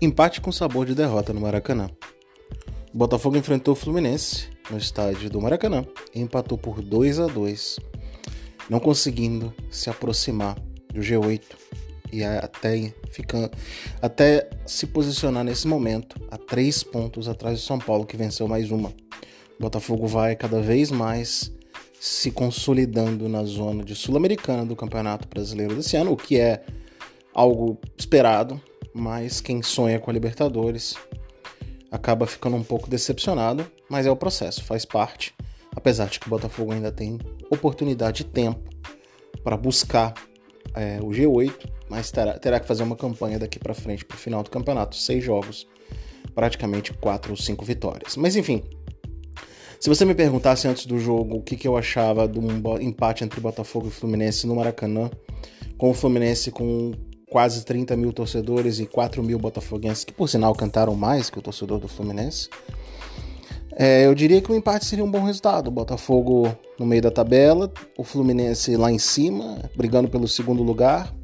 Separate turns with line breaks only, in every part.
Empate com sabor de derrota no Maracanã. O Botafogo enfrentou o Fluminense no estádio do Maracanã e empatou por 2 a 2, não conseguindo se aproximar do G8 e até, ficando, até se posicionar nesse momento a três pontos atrás do São Paulo, que venceu mais uma. O Botafogo vai cada vez mais se consolidando na zona de Sul-Americana do Campeonato Brasileiro desse ano, o que é algo esperado, mas quem sonha com a Libertadores acaba ficando um pouco decepcionado, mas é o processo, faz parte. Apesar de que o Botafogo ainda tem oportunidade e tempo para buscar é, o G8, mas terá, terá, que fazer uma campanha daqui para frente para o final do campeonato, seis jogos, praticamente quatro ou cinco vitórias. Mas enfim, se você me perguntasse antes do jogo o que, que eu achava um empate entre Botafogo e Fluminense no Maracanã, com o Fluminense com quase 30 mil torcedores e 4 mil botafoguenses, que por sinal cantaram mais que o torcedor do Fluminense, é, eu diria que o empate seria um bom resultado. O Botafogo no meio da tabela, o Fluminense lá em cima, brigando pelo segundo lugar.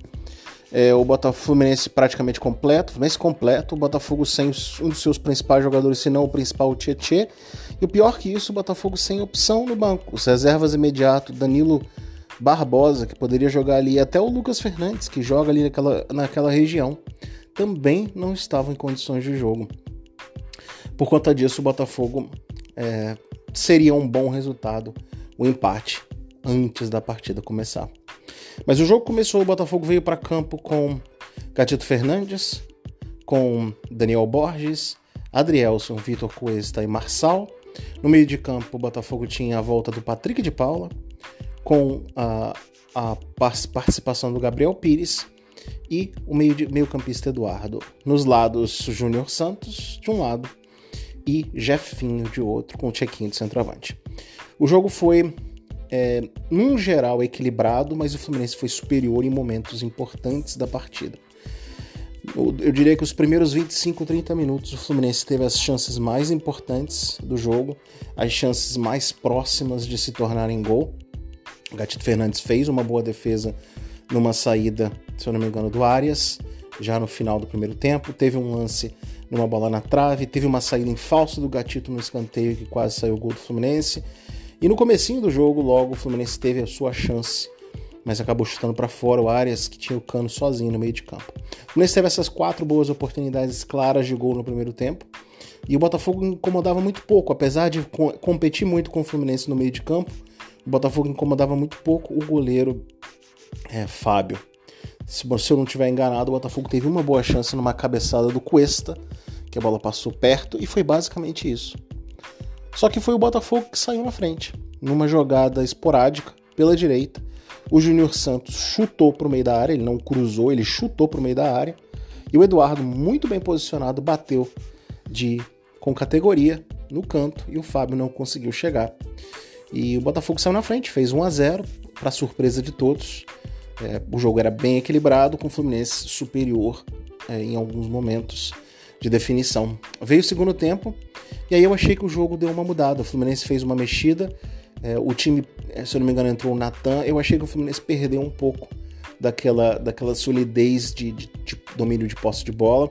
É, o Botafogo Fluminense praticamente completo, Fluminense completo, o Botafogo sem um dos seus principais jogadores, se não o principal, o Tietê. E o pior que isso, o Botafogo sem opção no banco. Os reservas imediato, Danilo Barbosa, que poderia jogar ali, até o Lucas Fernandes, que joga ali naquela, naquela região, também não estavam em condições de jogo. Por conta disso, o Botafogo é, seria um bom resultado o empate antes da partida começar. Mas o jogo começou, o Botafogo veio para campo com Gatito Fernandes, com Daniel Borges, Adrielson, Vitor Cuesta e Marçal. No meio de campo, o Botafogo tinha a volta do Patrick de Paula, com a, a participação do Gabriel Pires e o meio-campista meio Eduardo. Nos lados, Júnior Santos de um lado e Jefinho de outro, com o check-in de centroavante. O jogo foi, é, num geral, equilibrado, mas o Fluminense foi superior em momentos importantes da partida. Eu diria que os primeiros 25, 30 minutos o Fluminense teve as chances mais importantes do jogo, as chances mais próximas de se tornarem gol. O Gatito Fernandes fez uma boa defesa numa saída, se eu não me engano, do Arias, já no final do primeiro tempo. Teve um lance numa bola na trave, teve uma saída em falso do Gatito no escanteio que quase saiu o gol do Fluminense. E no comecinho do jogo, logo, o Fluminense teve a sua chance, mas acabou chutando para fora o Arias, que tinha o cano sozinho no meio de campo. O Fluminense teve essas quatro boas oportunidades claras de gol no primeiro tempo. E o Botafogo incomodava muito pouco, apesar de competir muito com o Fluminense no meio de campo o Botafogo incomodava muito pouco o goleiro é, Fábio. Se, se eu não estiver enganado, o Botafogo teve uma boa chance numa cabeçada do Cuesta, que a bola passou perto, e foi basicamente isso. Só que foi o Botafogo que saiu na frente, numa jogada esporádica pela direita. O Júnior Santos chutou para o meio da área, ele não cruzou, ele chutou para o meio da área. E o Eduardo, muito bem posicionado, bateu de com categoria no canto e o Fábio não conseguiu chegar. E o Botafogo saiu na frente, fez 1 a 0 para surpresa de todos. É, o jogo era bem equilibrado, com o Fluminense superior é, em alguns momentos de definição. Veio o segundo tempo e aí eu achei que o jogo deu uma mudada. O Fluminense fez uma mexida, é, o time, é, se eu não me engano, entrou o Natan. Eu achei que o Fluminense perdeu um pouco daquela, daquela solidez de, de, de domínio de posse de bola.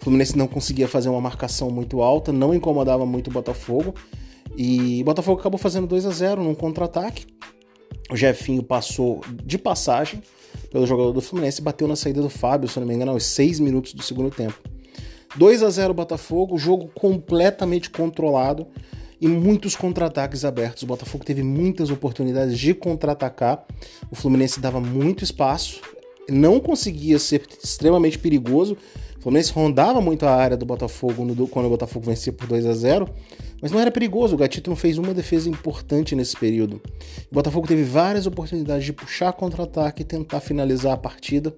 O Fluminense não conseguia fazer uma marcação muito alta, não incomodava muito o Botafogo. E Botafogo acabou fazendo 2 a 0 num contra-ataque. O Jefinho passou de passagem pelo jogador do Fluminense e bateu na saída do Fábio, se não me engano, aos 6 minutos do segundo tempo. 2 a 0 Botafogo, jogo completamente controlado e muitos contra-ataques abertos. O Botafogo teve muitas oportunidades de contra-atacar. O Fluminense dava muito espaço, não conseguia ser extremamente perigoso. O Fluminense rondava muito a área do Botafogo quando o Botafogo vencia por 2 a 0 mas não era perigoso, o Gatito não fez uma defesa importante nesse período. O Botafogo teve várias oportunidades de puxar contra-ataque e tentar finalizar a partida.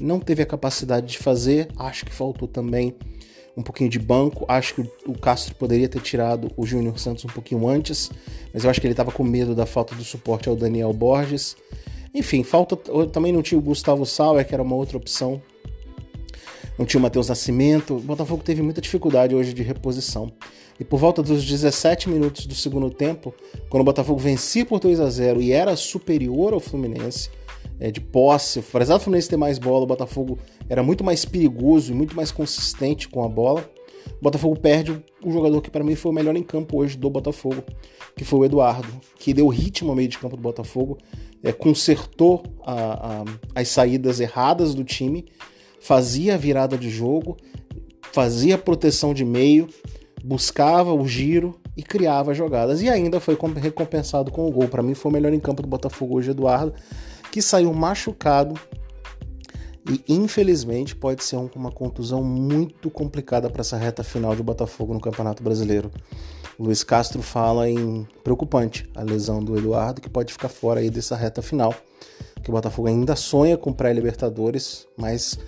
Não teve a capacidade de fazer, acho que faltou também um pouquinho de banco. Acho que o Castro poderia ter tirado o Júnior Santos um pouquinho antes, mas eu acho que ele estava com medo da falta do suporte ao Daniel Borges. Enfim, falta. Também não tinha o Gustavo Sauer, que era uma outra opção não tinha o Matheus Nascimento. O Botafogo teve muita dificuldade hoje de reposição. E por volta dos 17 minutos do segundo tempo, quando o Botafogo vencia por 2 a 0 e era superior ao Fluminense, é, de posse. Apesar do Fluminense ter mais bola, o Botafogo era muito mais perigoso e muito mais consistente com a bola. O Botafogo perde o jogador que para mim foi o melhor em campo hoje do Botafogo, que foi o Eduardo, que deu ritmo ao meio de campo do Botafogo, é, consertou a, a, as saídas erradas do time, fazia a virada de jogo, fazia proteção de meio, buscava o giro e criava jogadas. E ainda foi recompensado com o gol. Para mim foi o melhor em campo do Botafogo hoje, Eduardo, que saiu machucado e infelizmente pode ser uma contusão muito complicada para essa reta final de Botafogo no Campeonato Brasileiro. Luiz Castro fala em preocupante a lesão do Eduardo, que pode ficar fora aí dessa reta final. Que o Botafogo ainda sonha com pré-Libertadores, mas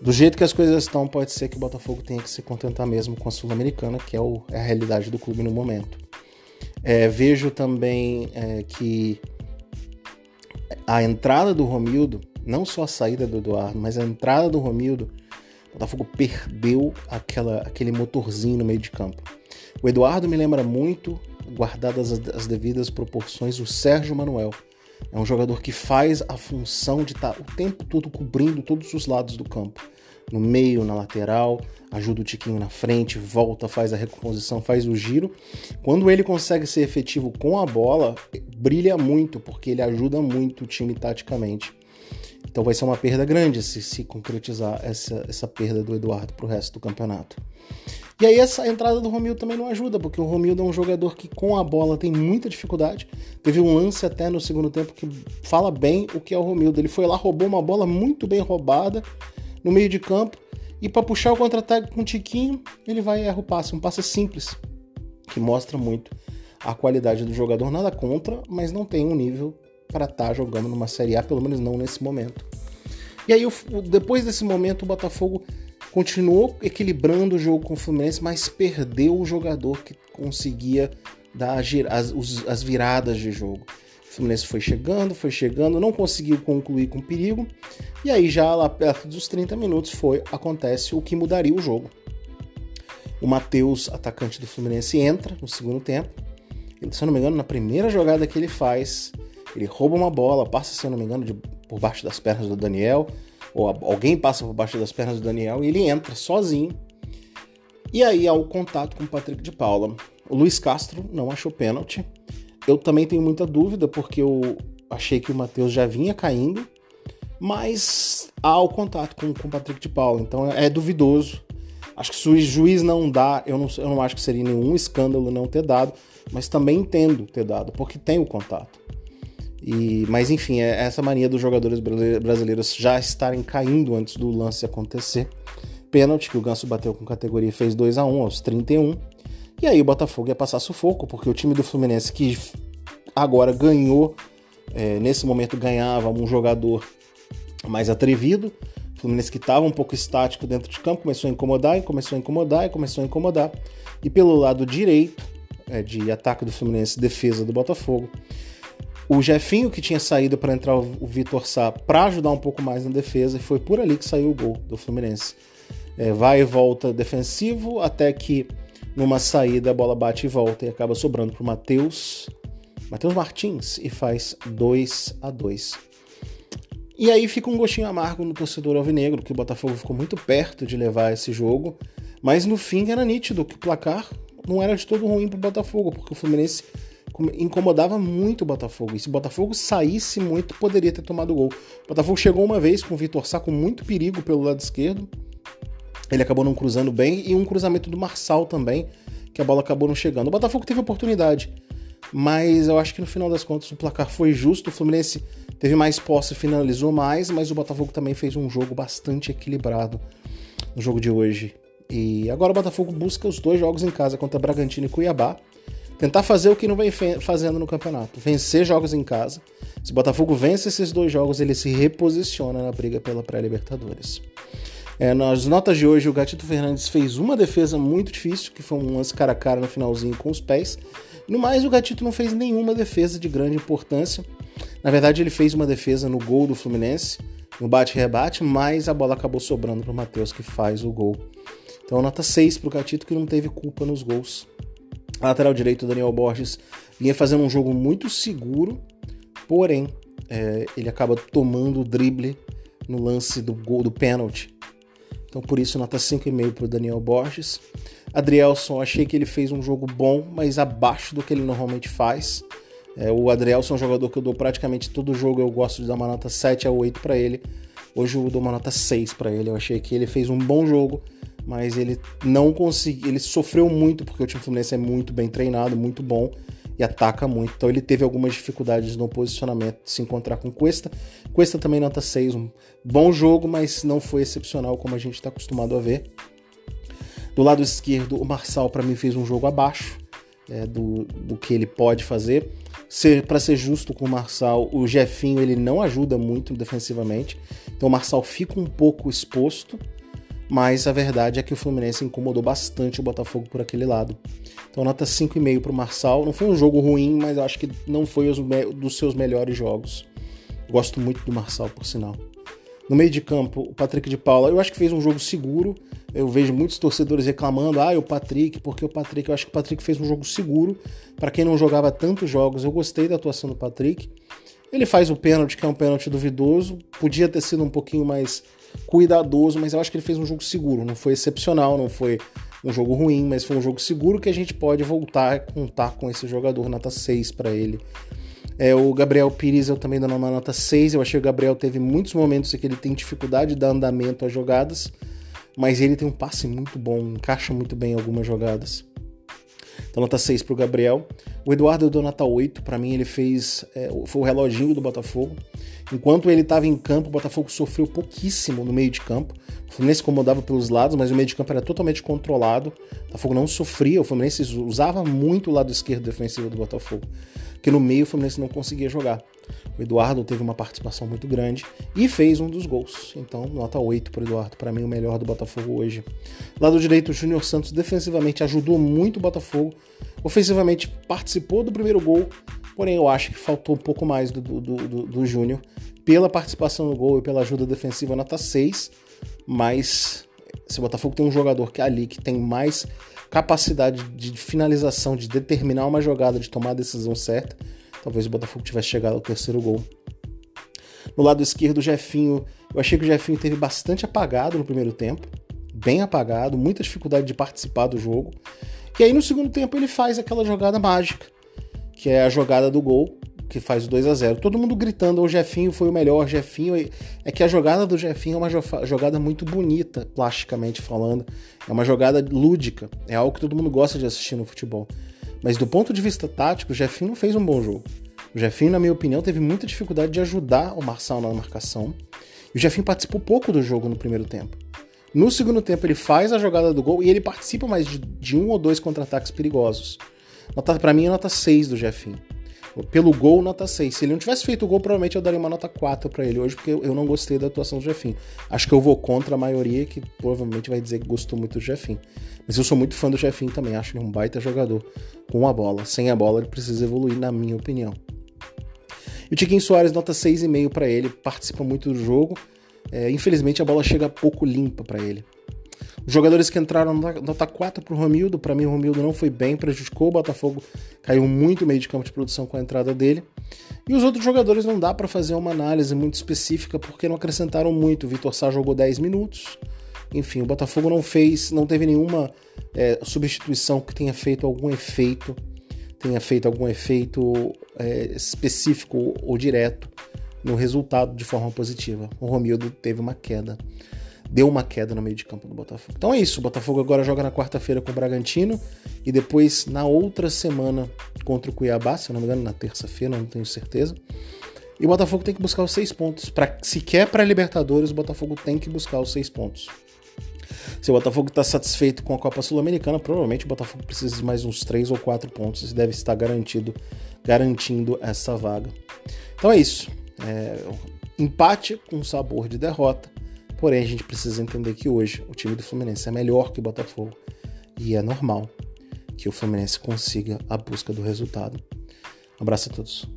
do jeito que as coisas estão, pode ser que o Botafogo tenha que se contentar mesmo com a Sul-Americana, que é, o, é, a realidade do clube no momento. É, vejo também é, que a entrada do Romildo, não só a saída do Eduardo, mas a entrada do Romildo, o Botafogo perdeu aquela, aquele motorzinho no meio de campo. O Eduardo me lembra muito, guardadas as, as devidas proporções, o Sérgio Manuel. É um jogador que faz a função de estar tá o tempo todo cobrindo todos os lados do campo. No meio, na lateral, ajuda o Tiquinho na frente, volta, faz a recomposição, faz o giro. Quando ele consegue ser efetivo com a bola, brilha muito, porque ele ajuda muito o time taticamente. Então vai ser uma perda grande se se concretizar essa, essa perda do Eduardo para o resto do campeonato. E aí essa entrada do Romildo também não ajuda, porque o Romildo é um jogador que com a bola tem muita dificuldade. Teve um lance até no segundo tempo que fala bem o que é o Romildo. Ele foi lá, roubou uma bola muito bem roubada no meio de campo e para puxar o contra-ataque com um tiquinho, ele vai e erra o passe, um passe simples, que mostra muito a qualidade do jogador. Nada contra, mas não tem um nível para estar tá jogando numa Série A, pelo menos não nesse momento. E aí, depois desse momento, o Botafogo continuou equilibrando o jogo com o Fluminense, mas perdeu o jogador que conseguia dar as, as viradas de jogo. O Fluminense foi chegando, foi chegando, não conseguiu concluir com perigo, e aí já lá perto dos 30 minutos foi acontece o que mudaria o jogo. O Matheus, atacante do Fluminense, entra no segundo tempo. Se eu não me engano, na primeira jogada que ele faz, ele rouba uma bola, passa, se eu não me engano, de, por baixo das pernas do Daniel, ou alguém passa por baixo das pernas do Daniel e ele entra sozinho. E aí há o contato com o Patrick de Paula. O Luiz Castro não achou pênalti. Eu também tenho muita dúvida porque eu achei que o Matheus já vinha caindo, mas há o contato com, com o Patrick de Paula, então é duvidoso. Acho que se o juiz não dá, eu não, eu não acho que seria nenhum escândalo não ter dado, mas também entendo ter dado, porque tem o contato. E, mas enfim, é essa mania dos jogadores brasileiros já estarem caindo antes do lance acontecer. Pênalti que o Ganso bateu com categoria fez 2 a 1 aos 31. E aí o Botafogo ia passar sufoco, porque o time do Fluminense que agora ganhou, é, nesse momento ganhava um jogador mais atrevido. O Fluminense que estava um pouco estático dentro de campo começou a incomodar, e começou a incomodar, e começou a incomodar. E pelo lado direito, é, de ataque do Fluminense, defesa do Botafogo, o Jefinho que tinha saído para entrar o Vitor Sá para ajudar um pouco mais na defesa, e foi por ali que saiu o gol do Fluminense. É, vai e volta defensivo, até que numa saída a bola bate e volta e acaba sobrando para o Matheus Matheus Martins e faz 2 a 2 E aí fica um gostinho amargo no torcedor alvinegro, que o Botafogo ficou muito perto de levar esse jogo, mas no fim era nítido que o placar não era de todo ruim para o Botafogo, porque o Fluminense incomodava muito o Botafogo. E se o Botafogo saísse muito, poderia ter tomado gol. O Botafogo chegou uma vez com o Vitor Sá com muito perigo pelo lado esquerdo. Ele acabou não cruzando bem e um cruzamento do Marçal também, que a bola acabou não chegando. O Botafogo teve oportunidade, mas eu acho que no final das contas o placar foi justo. O Fluminense teve mais posse, finalizou mais, mas o Botafogo também fez um jogo bastante equilibrado no jogo de hoje. E agora o Botafogo busca os dois jogos em casa contra Bragantino e Cuiabá. Tentar fazer o que não vem fazendo no campeonato. Vencer jogos em casa. Se o Botafogo vence esses dois jogos, ele se reposiciona na briga pela pré-Libertadores. É, nas notas de hoje, o Gatito Fernandes fez uma defesa muito difícil, que foi um lance cara a cara no finalzinho com os pés. No mais, o Gatito não fez nenhuma defesa de grande importância. Na verdade, ele fez uma defesa no gol do Fluminense, no bate-rebate, mas a bola acabou sobrando para o Matheus, que faz o gol. Então, nota 6 para o Gatito, que não teve culpa nos gols a lateral direito, Daniel Borges, vinha fazendo um jogo muito seguro, porém é, ele acaba tomando o drible no lance do gol do pênalti. Então por isso nota 5,5 para o Daniel Borges. Adrielson, achei que ele fez um jogo bom, mas abaixo do que ele normalmente faz. É, o Adrielson é um jogador que eu dou praticamente todo jogo, eu gosto de dar uma nota 7 a 8 para ele. Hoje eu dou uma nota 6 para ele. Eu achei que ele fez um bom jogo, mas ele não conseguiu, ele sofreu muito porque o time Fluminense é muito bem treinado, muito bom e ataca muito. Então ele teve algumas dificuldades no posicionamento de se encontrar com Cuesta. Cuesta também nota 6, um bom jogo, mas não foi excepcional como a gente está acostumado a ver. Do lado esquerdo, o Marçal para mim fez um jogo abaixo é, do, do que ele pode fazer. Para ser justo com o Marçal, o Jefinho ele não ajuda muito defensivamente. Então o Marçal fica um pouco exposto mas a verdade é que o Fluminense incomodou bastante o Botafogo por aquele lado. Então, nota 5,5 para o Marçal. Não foi um jogo ruim, mas acho que não foi os dos seus melhores jogos. Gosto muito do Marçal, por sinal. No meio de campo, o Patrick de Paula, eu acho que fez um jogo seguro. Eu vejo muitos torcedores reclamando, ah, o Patrick, porque o Patrick, eu acho que o Patrick fez um jogo seguro. Para quem não jogava tantos jogos, eu gostei da atuação do Patrick. Ele faz o pênalti, que é um pênalti duvidoso, podia ter sido um pouquinho mais cuidadoso, mas eu acho que ele fez um jogo seguro. Não foi excepcional, não foi um jogo ruim, mas foi um jogo seguro que a gente pode voltar a contar com esse jogador, nota 6 para ele. É, o Gabriel Pires eu também dou uma nota 6. Eu achei que o Gabriel teve muitos momentos em que ele tem dificuldade de dar andamento às jogadas, mas ele tem um passe muito bom, encaixa muito bem em algumas jogadas. Então, nota 6 para o Gabriel. O Eduardo eu dou nota 8. Para mim, ele fez. É, foi o reloginho do Botafogo. Enquanto ele estava em campo, o Botafogo sofreu pouquíssimo no meio de campo. O Fluminense incomodava pelos lados, mas o meio de campo era totalmente controlado. O Botafogo não sofria, o Fluminense usava muito o lado esquerdo defensivo do Botafogo. Porque no meio o Fluminense não conseguia jogar. O Eduardo teve uma participação muito grande e fez um dos gols. Então, nota 8 para o Eduardo, para mim o melhor do Botafogo hoje. Lado direito, o Júnior Santos defensivamente ajudou muito o Botafogo. Ofensivamente participou do primeiro gol, porém eu acho que faltou um pouco mais do, do, do, do Júnior. Pela participação no gol e pela ajuda defensiva, nota 6. Mas se o Botafogo tem um jogador que é ali que tem mais capacidade de finalização, de determinar uma jogada, de tomar a decisão certa, talvez o Botafogo tivesse chegado ao terceiro gol. No lado esquerdo, o Jefinho, eu achei que o Jefinho teve bastante apagado no primeiro tempo, bem apagado, muita dificuldade de participar do jogo. E aí no segundo tempo ele faz aquela jogada mágica, que é a jogada do gol, que faz o 2 a 0 Todo mundo gritando, o Jefinho foi o melhor, Jefinho. É que a jogada do Jefinho é uma jogada muito bonita, plasticamente falando. É uma jogada lúdica. É algo que todo mundo gosta de assistir no futebol. Mas do ponto de vista tático, o Jefinho não fez um bom jogo. O Jefinho, na minha opinião, teve muita dificuldade de ajudar o Marçal na marcação. E o Jefinho participou pouco do jogo no primeiro tempo. No segundo tempo, ele faz a jogada do gol e ele participa mais de, de um ou dois contra-ataques perigosos. Para mim, é nota 6 do Jefinho. Pelo gol, nota 6. Se ele não tivesse feito o gol, provavelmente eu daria uma nota 4 para ele hoje, porque eu não gostei da atuação do Jefinho. Acho que eu vou contra a maioria que provavelmente vai dizer que gostou muito do Jefinho. Mas eu sou muito fã do Jefinho também, acho ele um baita jogador com a bola. Sem a bola, ele precisa evoluir, na minha opinião. E o Tiquinho Soares, nota 6,5 para ele, participa muito do jogo. É, infelizmente, a bola chega pouco limpa para ele. Jogadores que entraram nota 4 para o Romildo, para mim o Romildo não foi bem, prejudicou o Botafogo, caiu muito meio de campo de produção com a entrada dele. E os outros jogadores não dá para fazer uma análise muito específica porque não acrescentaram muito. O Vitor Sá jogou 10 minutos. Enfim, o Botafogo não fez, não teve nenhuma é, substituição que tenha feito algum efeito, tenha feito algum efeito é, específico ou direto no resultado de forma positiva. O Romildo teve uma queda deu uma queda no meio de campo do Botafogo. Então é isso, o Botafogo agora joga na quarta-feira com o Bragantino e depois na outra semana contra o Cuiabá, se eu não me engano, na terça-feira, não tenho certeza. E o Botafogo tem que buscar os seis pontos. Pra, se quer para Libertadores, o Botafogo tem que buscar os seis pontos. Se o Botafogo está satisfeito com a Copa Sul-Americana, provavelmente o Botafogo precisa de mais uns três ou quatro pontos e deve estar garantido, garantindo essa vaga. Então é isso. É, empate com sabor de derrota Porém, a gente precisa entender que hoje o time do Fluminense é melhor que o Botafogo e é normal que o Fluminense consiga a busca do resultado. Um abraço a todos.